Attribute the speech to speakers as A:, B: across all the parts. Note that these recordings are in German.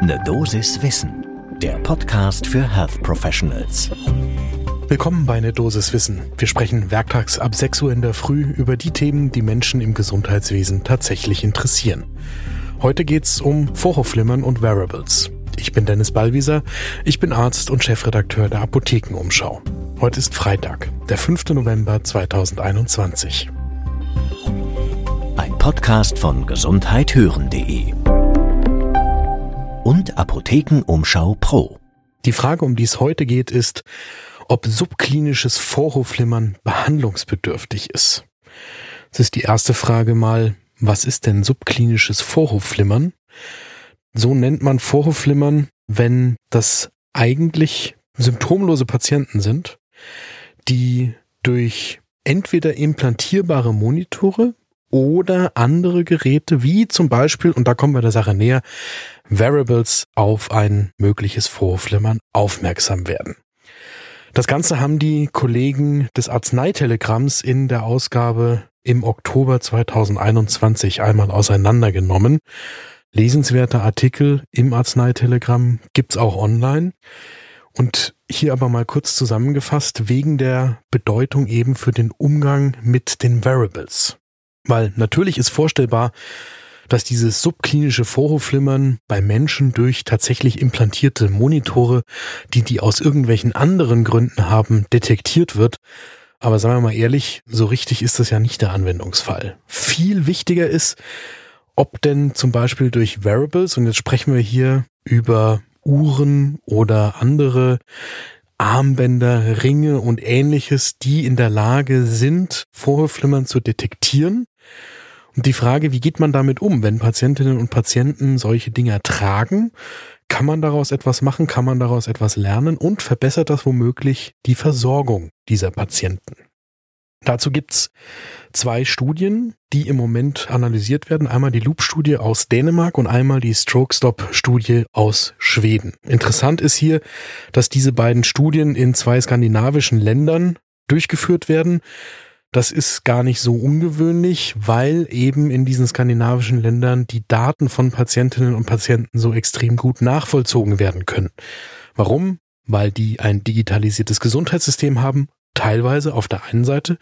A: Ne Dosis Wissen, der Podcast für Health Professionals.
B: Willkommen bei Ne Dosis Wissen. Wir sprechen werktags ab 6 Uhr in der Früh über die Themen, die Menschen im Gesundheitswesen tatsächlich interessieren. Heute geht's um Vorhofflimmern und Wearables. Ich bin Dennis Ballwieser, ich bin Arzt und Chefredakteur der Apothekenumschau. Heute ist Freitag, der 5. November 2021.
A: Ein Podcast von gesundheithören.de und Apothekenumschau Pro.
B: Die Frage, um die es heute geht, ist, ob subklinisches Vorhofflimmern behandlungsbedürftig ist. Das ist die erste Frage mal, was ist denn subklinisches Vorhofflimmern? So nennt man Vorhofflimmern, wenn das eigentlich symptomlose Patienten sind, die durch entweder implantierbare Monitore oder andere Geräte, wie zum Beispiel, und da kommen wir der Sache näher, Variables auf ein mögliches Vorflimmern aufmerksam werden. Das Ganze haben die Kollegen des Arzneitelegramms in der Ausgabe im Oktober 2021 einmal auseinandergenommen. Lesenswerter Artikel im Arzneitelegramm gibt's auch online. Und hier aber mal kurz zusammengefasst, wegen der Bedeutung eben für den Umgang mit den Variables. Weil natürlich ist vorstellbar, dass dieses subklinische Vorhofflimmern bei Menschen durch tatsächlich implantierte Monitore, die die aus irgendwelchen anderen Gründen haben, detektiert wird. Aber sagen wir mal ehrlich, so richtig ist das ja nicht der Anwendungsfall. Viel wichtiger ist, ob denn zum Beispiel durch Wearables, und jetzt sprechen wir hier über Uhren oder andere Armbänder, Ringe und ähnliches, die in der Lage sind, Vorhofflimmern zu detektieren und die Frage, wie geht man damit um, wenn Patientinnen und Patienten solche Dinge tragen? Kann man daraus etwas machen? Kann man daraus etwas lernen? Und verbessert das womöglich die Versorgung dieser Patienten? Dazu gibt's zwei Studien, die im Moment analysiert werden. Einmal die Loop-Studie aus Dänemark und einmal die Stroke-Stop-Studie aus Schweden. Interessant ist hier, dass diese beiden Studien in zwei skandinavischen Ländern durchgeführt werden. Das ist gar nicht so ungewöhnlich, weil eben in diesen skandinavischen Ländern die Daten von Patientinnen und Patienten so extrem gut nachvollzogen werden können. Warum? Weil die ein digitalisiertes Gesundheitssystem haben, teilweise auf der einen Seite,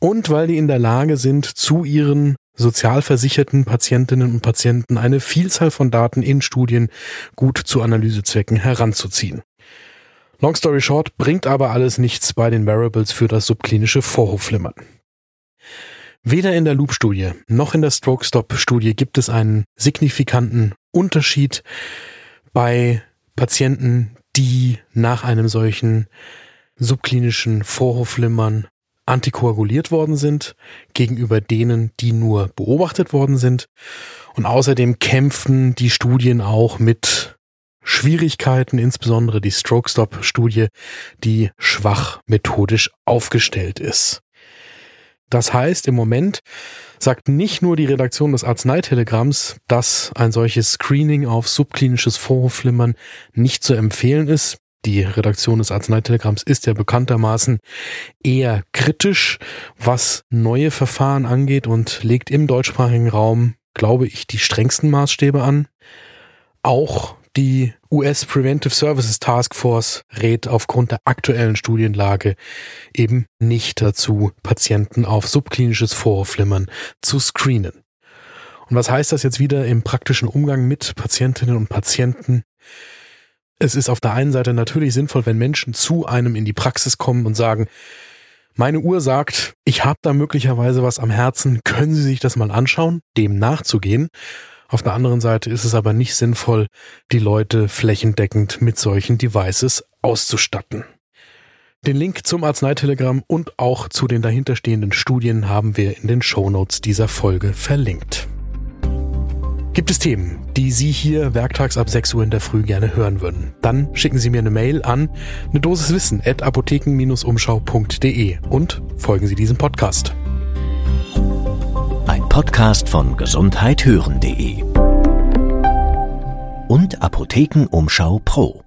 B: und weil die in der Lage sind, zu ihren sozialversicherten Patientinnen und Patienten eine Vielzahl von Daten in Studien gut zu Analysezwecken heranzuziehen. Long story short, bringt aber alles nichts bei den Variables für das subklinische Vorhofflimmern. Weder in der Loop-Studie noch in der Stroke-Stop-Studie gibt es einen signifikanten Unterschied bei Patienten, die nach einem solchen subklinischen Vorhofflimmern antikoaguliert worden sind, gegenüber denen, die nur beobachtet worden sind. Und außerdem kämpfen die Studien auch mit Schwierigkeiten, insbesondere die Stroke-Stop-Studie, die schwach methodisch aufgestellt ist. Das heißt, im Moment sagt nicht nur die Redaktion des Arzneitelegramms, dass ein solches Screening auf subklinisches Vorhofflimmern nicht zu empfehlen ist. Die Redaktion des Arzneitelegramms ist ja bekanntermaßen eher kritisch, was neue Verfahren angeht und legt im deutschsprachigen Raum, glaube ich, die strengsten Maßstäbe an. Auch die US Preventive Services Task Force rät aufgrund der aktuellen Studienlage eben nicht dazu, Patienten auf subklinisches Vorhofflimmern zu screenen. Und was heißt das jetzt wieder im praktischen Umgang mit Patientinnen und Patienten? Es ist auf der einen Seite natürlich sinnvoll, wenn Menschen zu einem in die Praxis kommen und sagen, meine Uhr sagt, ich habe da möglicherweise was am Herzen, können Sie sich das mal anschauen, dem nachzugehen auf der anderen Seite ist es aber nicht sinnvoll, die Leute flächendeckend mit solchen Devices auszustatten. Den Link zum Arzneitelegramm und auch zu den dahinterstehenden Studien haben wir in den Shownotes dieser Folge verlinkt. Gibt es Themen, die Sie hier werktags ab 6 Uhr in der Früh gerne hören würden? Dann schicken Sie mir eine Mail an eine Dosis Wissen at apotheken-umschau.de und folgen Sie diesem Podcast.
A: Podcast von gesundheithören.de und Apothekenumschau Pro.